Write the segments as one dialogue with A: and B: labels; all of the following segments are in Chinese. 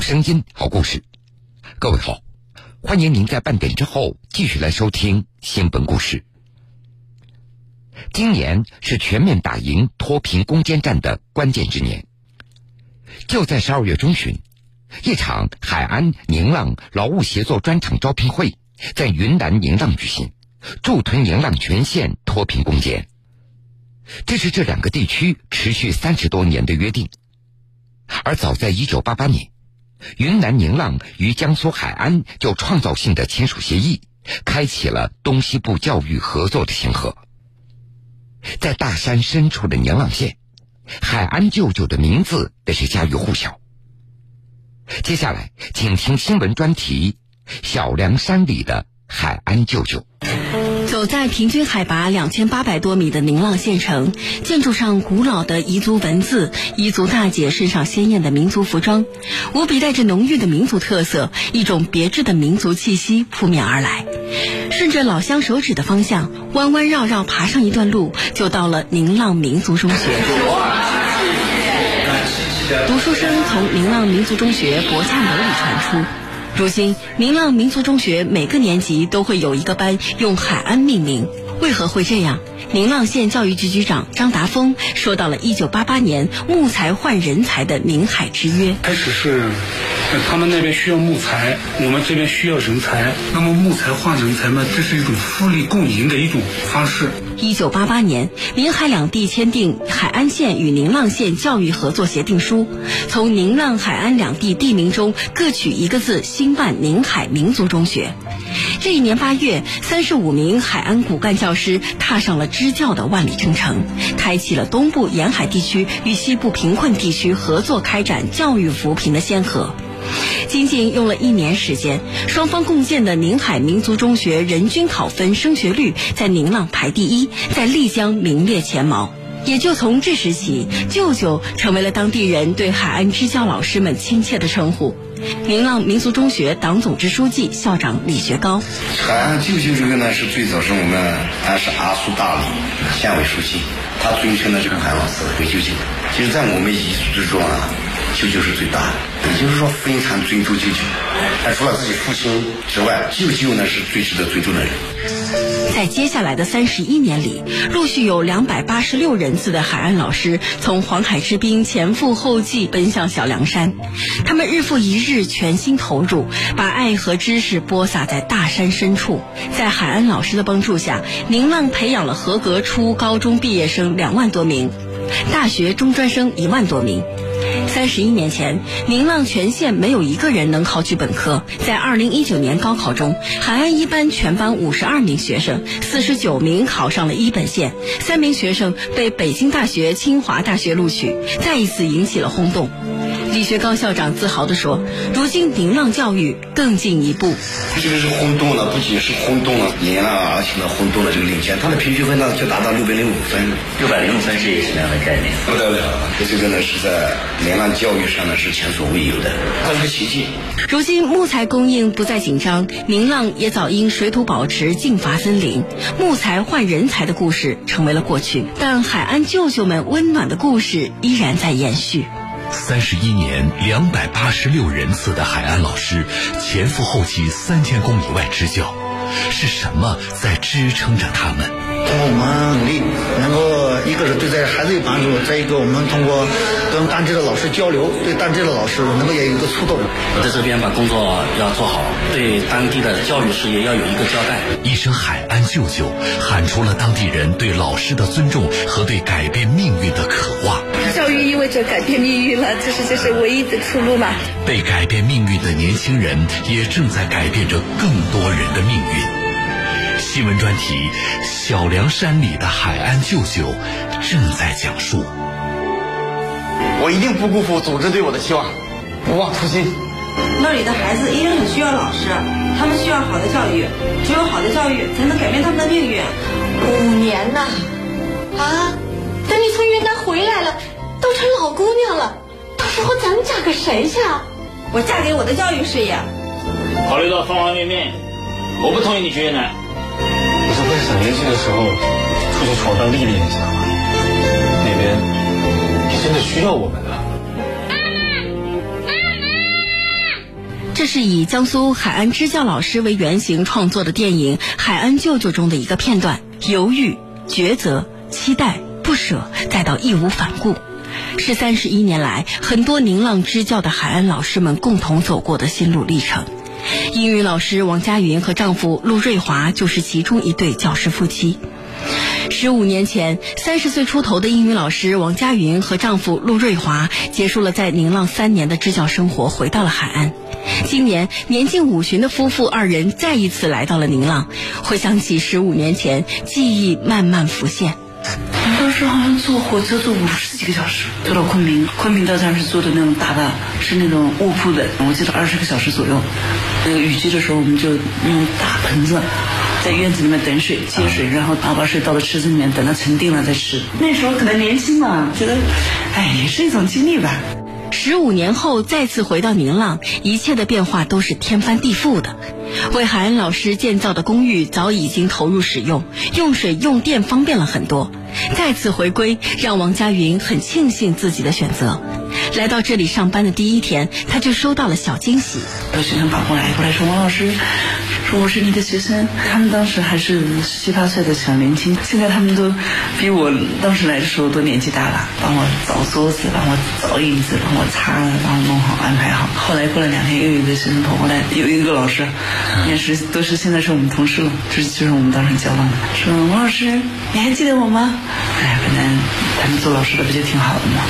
A: 声音，好故事。各位好，欢迎您在半点之后继续来收听新闻故事。今年是全面打赢脱贫攻坚战的关键之年。就在十二月中旬，一场海安宁浪劳务协作专场招聘会在云南宁浪举行，助推宁浪全县脱贫攻坚。这是这两个地区持续三十多年的约定。而早在一九八八年，云南宁浪与江苏海安就创造性的签署协议，开启了东西部教育合作的先河。在大山深处的宁浪县，海安舅舅的名字那是家喻户晓。接下来，请听新闻专题《小凉山里的海安舅舅》。
B: 走在平均海拔两千八百多米的宁浪县城，建筑上古老的彝族文字，彝族大姐身上鲜艳的民族服装，无比带着浓郁的民族特色，一种别致的民族气息扑面而来。顺着老乡手指的方向，弯弯绕绕爬上一段路，就到了宁浪民族中学。读书声从宁浪民族中学博洽楼里传出。如今，宁浪民族中学每个年级都会有一个班用海安命名。为何会这样？宁浪县教育局局长张达峰说到了一九八八年木材换人才的宁海之约。
C: 开始是他们那边需要木材，我们这边需要人才。那么木材换人才嘛，这是一种互利共赢的一种方式。
B: 一九八八年，宁海两地签订海安县与宁浪县教育合作协定书，从宁浪、海安两地地名中各取一个字，兴办宁海民族中学。这一年八月，三十五名海安骨干教师踏上了支教的万里征程，开启了东部沿海地区与西部贫困地区合作开展教育扶贫的先河。仅仅用了一年时间，双方共建的宁海民族中学人均考分升学率在宁浪排第一，在丽江名列前茅。也就从这时起，舅舅成为了当地人对海安支教老师们亲切的称呼。宁浪民族中学党总支书记、校长李学高，
D: 海安舅舅这个呢，是最早是我们还是阿苏大理县委书记，他尊称的这个海安老师为舅舅。其实，在我们彝族之中啊。舅舅是最大的，也就是说非常尊重舅舅。但除了自己父亲之外，舅舅呢是最值得尊重的人。
B: 在接下来的三十一年里，陆续有两百八十六人次的海岸老师从黄海之滨前赴后继奔向小凉山，他们日复一日全心投入，把爱和知识播撒在大山深处。在海安老师的帮助下，宁浪培养了合格初高中毕业生两万多名，大学中专生一万多名。三十一年前，宁浪全县没有一个人能考取本科。在二零一九年高考中，海岸一班全班五十二名学生，四十九名考上了一本线，三名学生被北京大学、清华大学录取，再一次引起了轰动。李学高校长自豪地说：“如今宁浪教育更进一步。
D: 这个是轰动了，不仅是轰动了宁浪，而且呢轰动了这个领先，它的平均分呢就达到六百零五分。
E: 六百零五分是一个什么样的概念？
D: 不得了，这个呢是在宁浪教育上呢是前所未有的，它是个奇迹。
B: 如今木材供应不再紧张，宁浪也早因水土保持净伐森林，木材换人才的故事成为了过去。但海岸舅舅们温暖的故事依然在延续。
F: 三十一年，两百八十六人次的海安老师前赴后继三千公里外支教，是什么在支撑着他们？
G: 通过我们努力，能够一个是对这孩子有帮助，再一个我们通过跟当地的老师交流，对当地的老师能够也有一个触动。
E: 我在这边把工作要做好，对当地的教育事业要有一个交代。
F: 一声海安舅舅，喊出了当地人对老师的尊重和对改变命运的渴望。
H: 教育意味着改变命运了，这是这是唯一的出路嘛？
F: 被改变命运的年轻人，也正在改变着更多人的命运。新闻专题《小凉山里的海岸舅舅》正在讲述。
I: 我一定不辜负组织对我的期望，不忘初心。
J: 那里的孩子一定很需要老师，他们需要好的教育，只有好的教育才能改变他们的命运。
H: 五年呐，啊！等你从云南回来了，姑娘了，到时候咱们嫁给谁去啊？
J: 我嫁给我的教育事业。
K: 考虑到方方面面，我不同意你去云南。
I: 我是不是想年轻的时候出去闯荡历练一下吗？那边也真的需要我们的。
B: 是以江苏海安支教老师为原型创作的电影《海安舅舅》中的一个片段：犹豫、抉择、期待、不舍，再到义无反顾，是三十一年来很多宁浪支教的海安老师们共同走过的心路历程。英语老师王佳云和丈夫陆瑞华就是其中一对教师夫妻。十五年前，三十岁出头的英语老师王佳云和丈夫陆瑞华结束了在宁浪三年的支教生活，回到了海安。今年年近五旬的夫妇二人再一次来到了宁浪，回想起十五年前，记忆慢慢浮现。
L: 当时好像坐火车坐五十几个小时，坐到昆明。昆明到站是坐的那种大巴，是那种卧铺的，我记得二十个小时左右。那个雨季的时候，我们就用大盆子在院子里面等水接水，然后把水倒到池子里面，等它沉淀了再吃。那时候可能年轻嘛，觉得，哎，也是一种经历吧。
B: 十五年后再次回到宁浪，一切的变化都是天翻地覆的。为海安老师建造的公寓早已经投入使用，用水用电方便了很多。再次回归，让王佳云很庆幸自己的选择。来到这里上班的第一天，他就收到了小惊喜。
L: 有学生跑过来，过来说：“王老师，说我是你的学生。”他们当时还是十七八岁的小年轻，现在他们都比我当时来的时候都年纪大了，帮我找桌子，帮我找椅子，帮我擦，帮我弄好，安排好。后来过了两天，又有一个学生跑过来，有一个老师，也是都是现在是我们同事了，就是就是我们当时交往的，说王老师，你还记得我吗？哎，可能他们做老师的不就挺好的吗？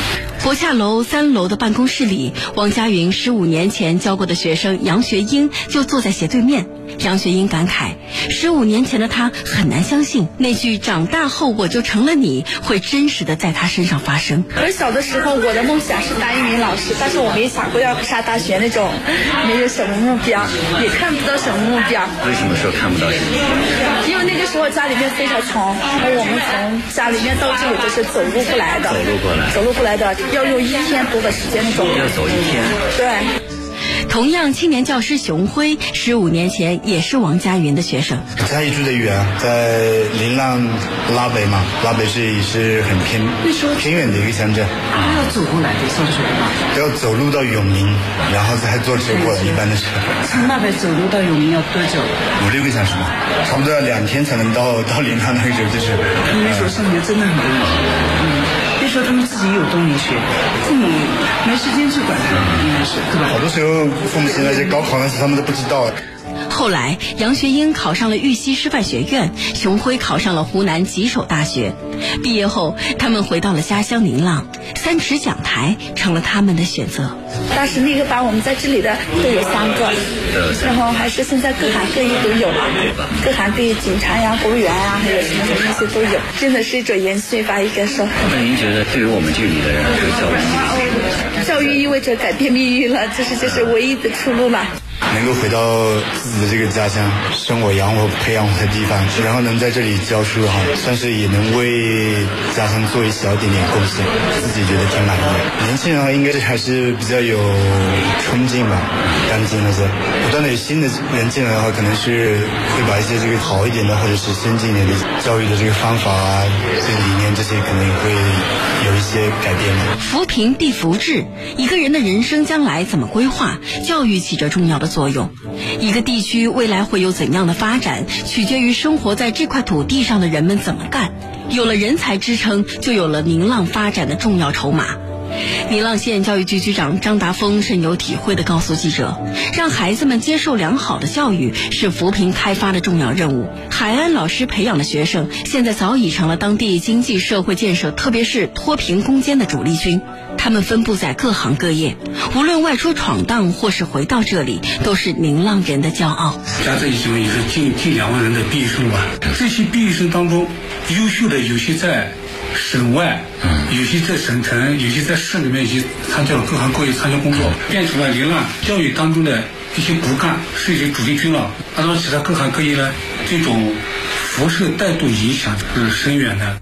B: 博洽楼三楼的办公室里，王佳云十五年前教过的学生杨学英就坐在斜对面。杨学英感慨，十五年前的他很难相信那句“长大后我就成了你”会真实的在他身上发生。
M: 而小的时候，我的梦想是当一名老师，但是我没想过要上大学那种，没有什么目标，也看不到什么目标。
N: 为什么说看不到什么？
M: 因为那个时候家里面非常穷，而我们从家里面到这里都是走路过来的，
N: 走路过来，
M: 走路过来的，要用一天多的时间走，
N: 要走一天。
M: 对。
B: 同样，青年教师熊辉十五年前也是王佳云的学生。
G: 家里住的远，在临浪拉北嘛，拉北是也是很偏偏远的一个乡镇。
L: 要走过来的，上学吗？
G: 要走路到永宁，然后再坐车过来，一般的车。
L: 从那边走路到永宁要多久？
G: 五六个小时吧，差不多要两天才能到到临浪那个时候，就是。
L: 那时候上学真的很累。嗯。说他们自己有动力学，父母没时间去管他们，应该是对吧？
G: 好多时候父母现在些高考那些他们都不知道。
B: 后来，杨学英考上了玉溪师范学院，熊辉考上了湖南吉首大学。毕业后，他们回到了家乡宁浪，三尺讲台成了他们的选择。
M: 当时那个班我们在这里的都有三个，然后还是现在各行各业都有了，各行各业警察呀、公务员啊，还有什么什么那些都有，真的是一种延续吧，应该说。
N: 那您觉得对于我们这里的人，这个教育，
M: 教育意味着改变命运了，这是这是唯一的出路了。
G: 能够回到自己的这个家乡，生我养我培养我的地方，然后能在这里教书哈，算是也能为家乡做一小点点贡献，自己觉得挺满意的。年轻人啊，应该是还是比较有冲劲吧，干劲那些。不断的有新的人进来的话，可能是会把一些这个好一点的或者是先进一点的教育的这个方法啊、这个理念这些，可能也会有一些改变的。
B: 扶贫必扶志，一个人的人生将来怎么规划，教育起着重要的作用。一个地区未来会有怎样的发展，取决于生活在这块土地上的人们怎么干。有了人才支撑，就有了宁浪发展的重要筹码。宁浪县教育局局长张达峰深有体会地告诉记者：“让孩子们接受良好的教育是扶贫开发的重要任务。海安老师培养的学生，现在早已成了当地经济社会建设，特别是脱贫攻坚的主力军。他们分布在各行各业，无论外出闯荡或是回到这里，都是宁浪人的骄傲。
C: 加这一生也是近近两万人的毕业生吧。这些毕业生当中，优秀的有些在。”省外，有些在省城，有些在市里面，有些参加了各行各业参加工作，变成了流浪教育当中的一些骨干，是一些主力军了。按照其他各行各业呢，这种辐射带动影响是深远的。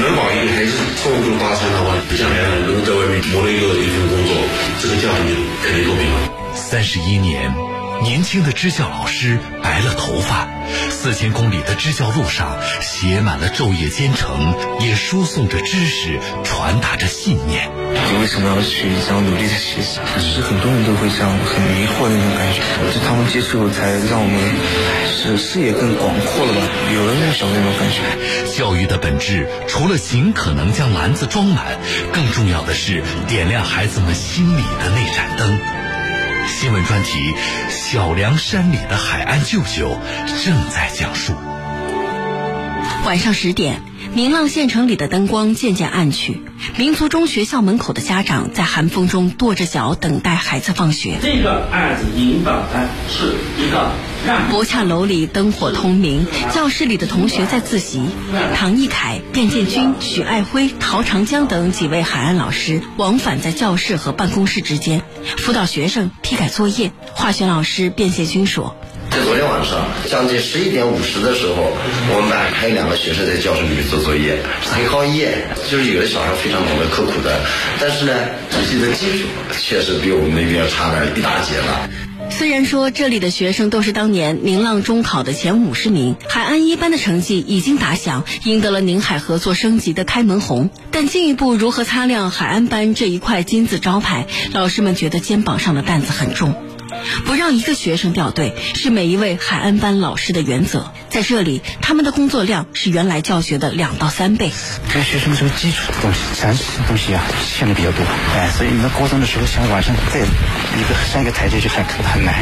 O: 能把一个孩子送入大山的话，不像两个人能在外面谋了一个一份工作，这个家庭肯定脱贫了。
F: 三十一年。年轻的支教老师白了头发，四千公里的支教路上写满了昼夜兼程，也输送着知识，传达着信念。
P: 你为什么要去这样努力的学习？其实很多人都会这样很迷惑的那种感觉。就他们接触，才让我们是视野更广阔了吧？有了那种那种感觉。
F: 教育的本质，除了尽可能将篮子装满，更重要的是点亮孩子们心里的那盏灯。新闻专题《小凉山里的海岸舅舅》正在讲述。
B: 晚上十点，明浪县城里的灯光渐渐暗去，民族中学校门口的家长在寒风中跺着脚等待孩子放学。
K: 这个案子引导的是一个
B: 博洽楼里灯火通明，教室里的同学在自习。唐一凯、卞建军、许爱辉、陶长江等几位海岸老师往返在教室和办公室之间，辅导学生批改作业。化学老师卞建军说。
D: 在昨天晚上将近十一点五十的时候，我们班还有两个学生在教室里面做作业，很熬夜。就是有的小孩非常懂得刻苦的，但是呢，学习的基础确实比我们那边要差了一大截了。
B: 虽然说这里的学生都是当年宁浪中考的前五十名，海安一班的成绩已经打响，赢得了宁海合作升级的开门红，但进一步如何擦亮海安班这一块金字招牌，老师们觉得肩膀上的担子很重。不让一个学生掉队，是每一位海安班老师的原则。在这里，他们的工作量是原来教学的两到三倍。
Q: 这学生这个基础的东西、常识的东西啊，欠的比较多。哎，所以你们高中的时候想往上再一个上一个台阶就很很难。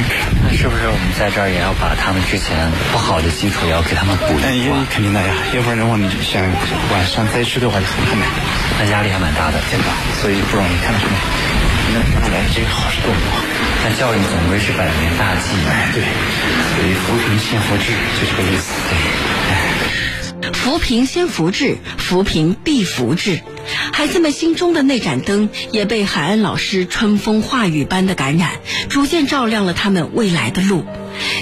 N: 那是不是我们在这儿也要把他们之前不好的基础也要给他们补一
Q: 嗯，也肯定的呀，要不然的话，你想往上再去的话就很困难。
N: 那压力还蛮大的，
Q: 真的，所以不容易。看到没？能看来这个好事多。
N: 但教育总归是百年大计，
Q: 哎，对，所以扶贫先扶志，就这个意思。
B: 对，扶贫先扶志，扶贫必扶志。孩子们心中的那盏灯，也被海安老师春风化雨般的感染，逐渐照亮了他们未来的路。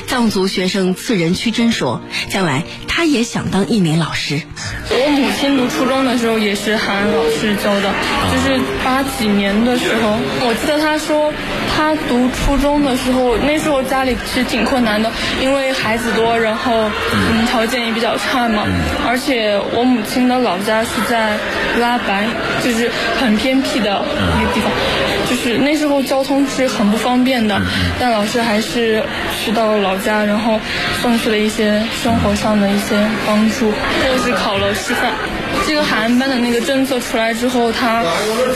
B: 藏族学生次仁屈真说：“将来他也想当一名老师。”
R: 我母亲读初中的时候也是韩老师教的，就是八几年的时候，我记得他说，她读初中的时候，那时候家里其实挺困难的，因为孩子多，然后嗯条件也比较差嘛，而且我母亲的老家是在拉白，就是很偏僻的一个地方，就是那时候交通是很不方便的，但老师还是去到了老家，然后送去了一些生活上的一些帮助，或是考了。师范，这个海岸班的那个政策出来之后，他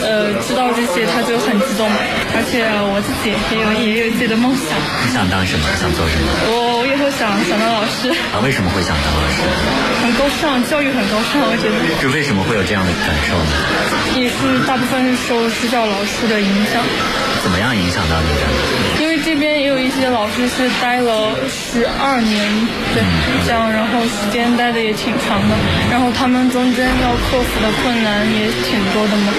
R: 呃知道这些，他就很激动。而且我自己也有也有自己的梦想。
N: 你想当什么？想做什么？
R: 我我以后想想当老师。
N: 啊，为什么会想当老师？
R: 很高尚，教育很高尚，我觉得。
N: 就为什么会有这样的感受呢？
R: 也是大部分是受支教老师的影响。
N: 怎么样影响到你的？
R: 这些老师是待了十二年，对，这样，然后时间待的也挺长的，然后他们中间要克服的困难也挺多的嘛。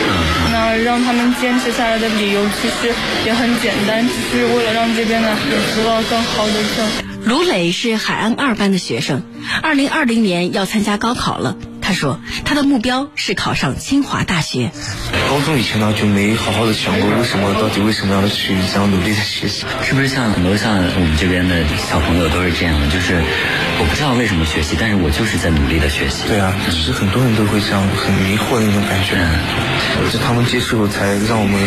R: 那让他们坚持下来的理由其实也很简单，只是为了让这边的孩子得到更好的教育。
B: 卢磊是海岸二班的学生，二零二零年要参加高考了。他说，他的目标是考上清华大学。
P: 高中以前呢，就没好好的想过为什么，到底为什么要去这样努力的学习？
N: 是不是像很多像我们这边的小朋友都是这样的？就是我不知道为什么学习，但是我就是在努力的学习。
P: 对啊，其实很多人都会这样很迷惑的那种感觉。嗯，就他们接触才让我们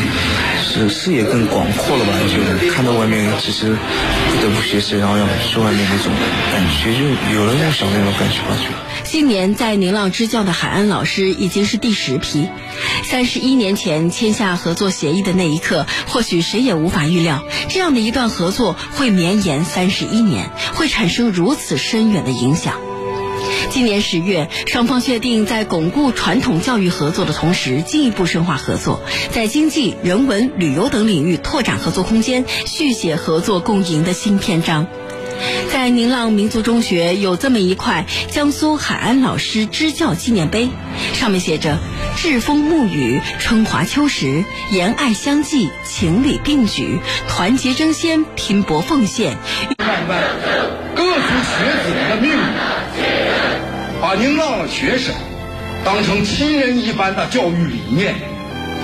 P: 是视野更广阔了吧？就是看到外面，其实不得不学习，然后要去外面那种感觉，就有了梦想那种感觉吧？就。
B: 今年在宁浪支教的海安老师已经是第十批。三十一年前签下合作协议的那一刻，或许谁也无法预料，这样的一段合作会绵延三十一年，会产生如此深远的影响。今年十月，双方确定在巩固传统教育合作的同时，进一步深化合作，在经济、人文、旅游等领域拓展合作空间，续写合作共赢的新篇章。在宁浪民族中学有这么一块江苏海安老师支教纪念碑，上面写着“栉风沐雨，春华秋实，言爱相济，情理并举，团结争先，拼搏奉献”。
S: 看看各族学子们的命运，把宁浪学生当成亲人一般的教育理念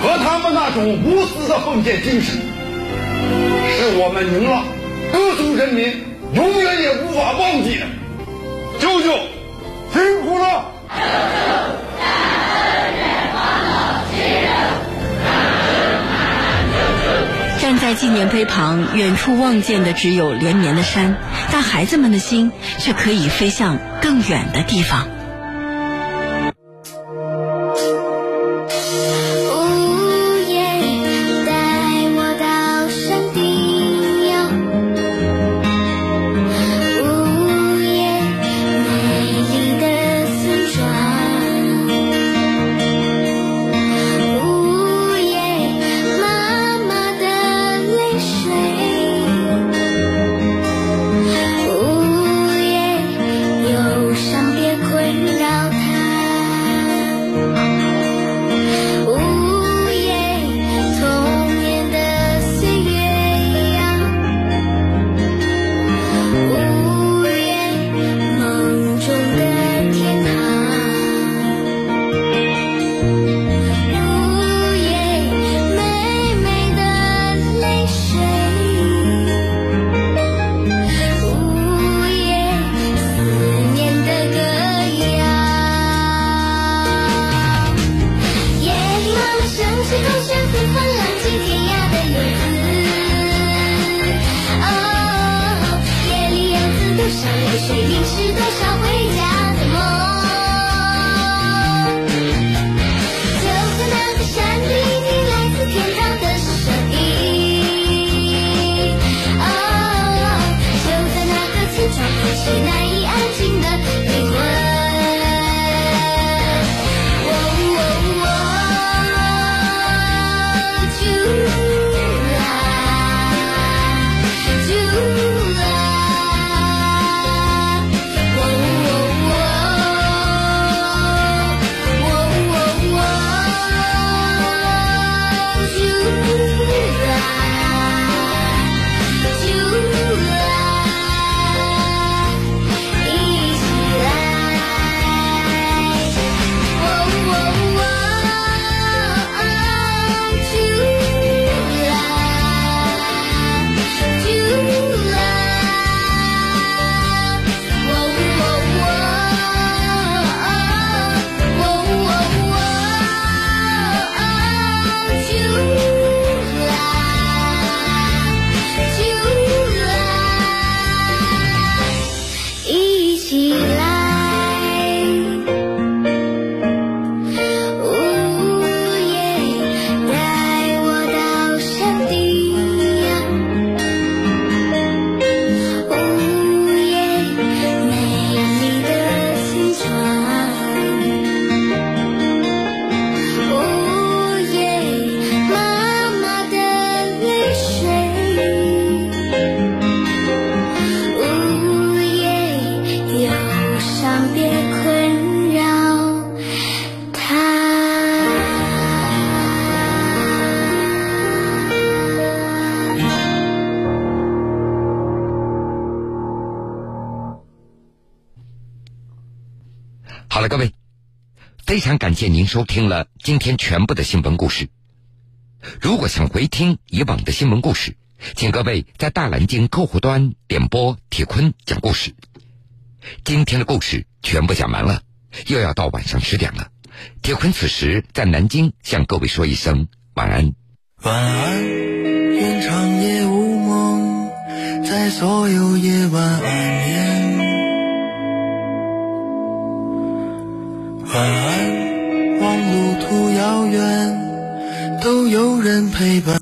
S: 和他们那种无私的奉献精神，是我们宁浪。
M: 各族人民永远也无法忘记的。舅舅，辛苦了！
N: 站在纪念碑旁，远处望见的只有连绵的山，但孩子们的心却可以飞向更远的地方。
A: 非常感谢您收听了今天全部的新闻故事。如果想回听以往的新闻故事，请各位在大蓝鲸客户端点播铁坤讲故事。今天的故事全部讲完了，又要到晚上十点了。铁坤此时在南京向各位说一声晚安。
P: 晚安，愿长夜无梦，在所有夜晚安眠。晚安，望路途遥远，都有人陪伴。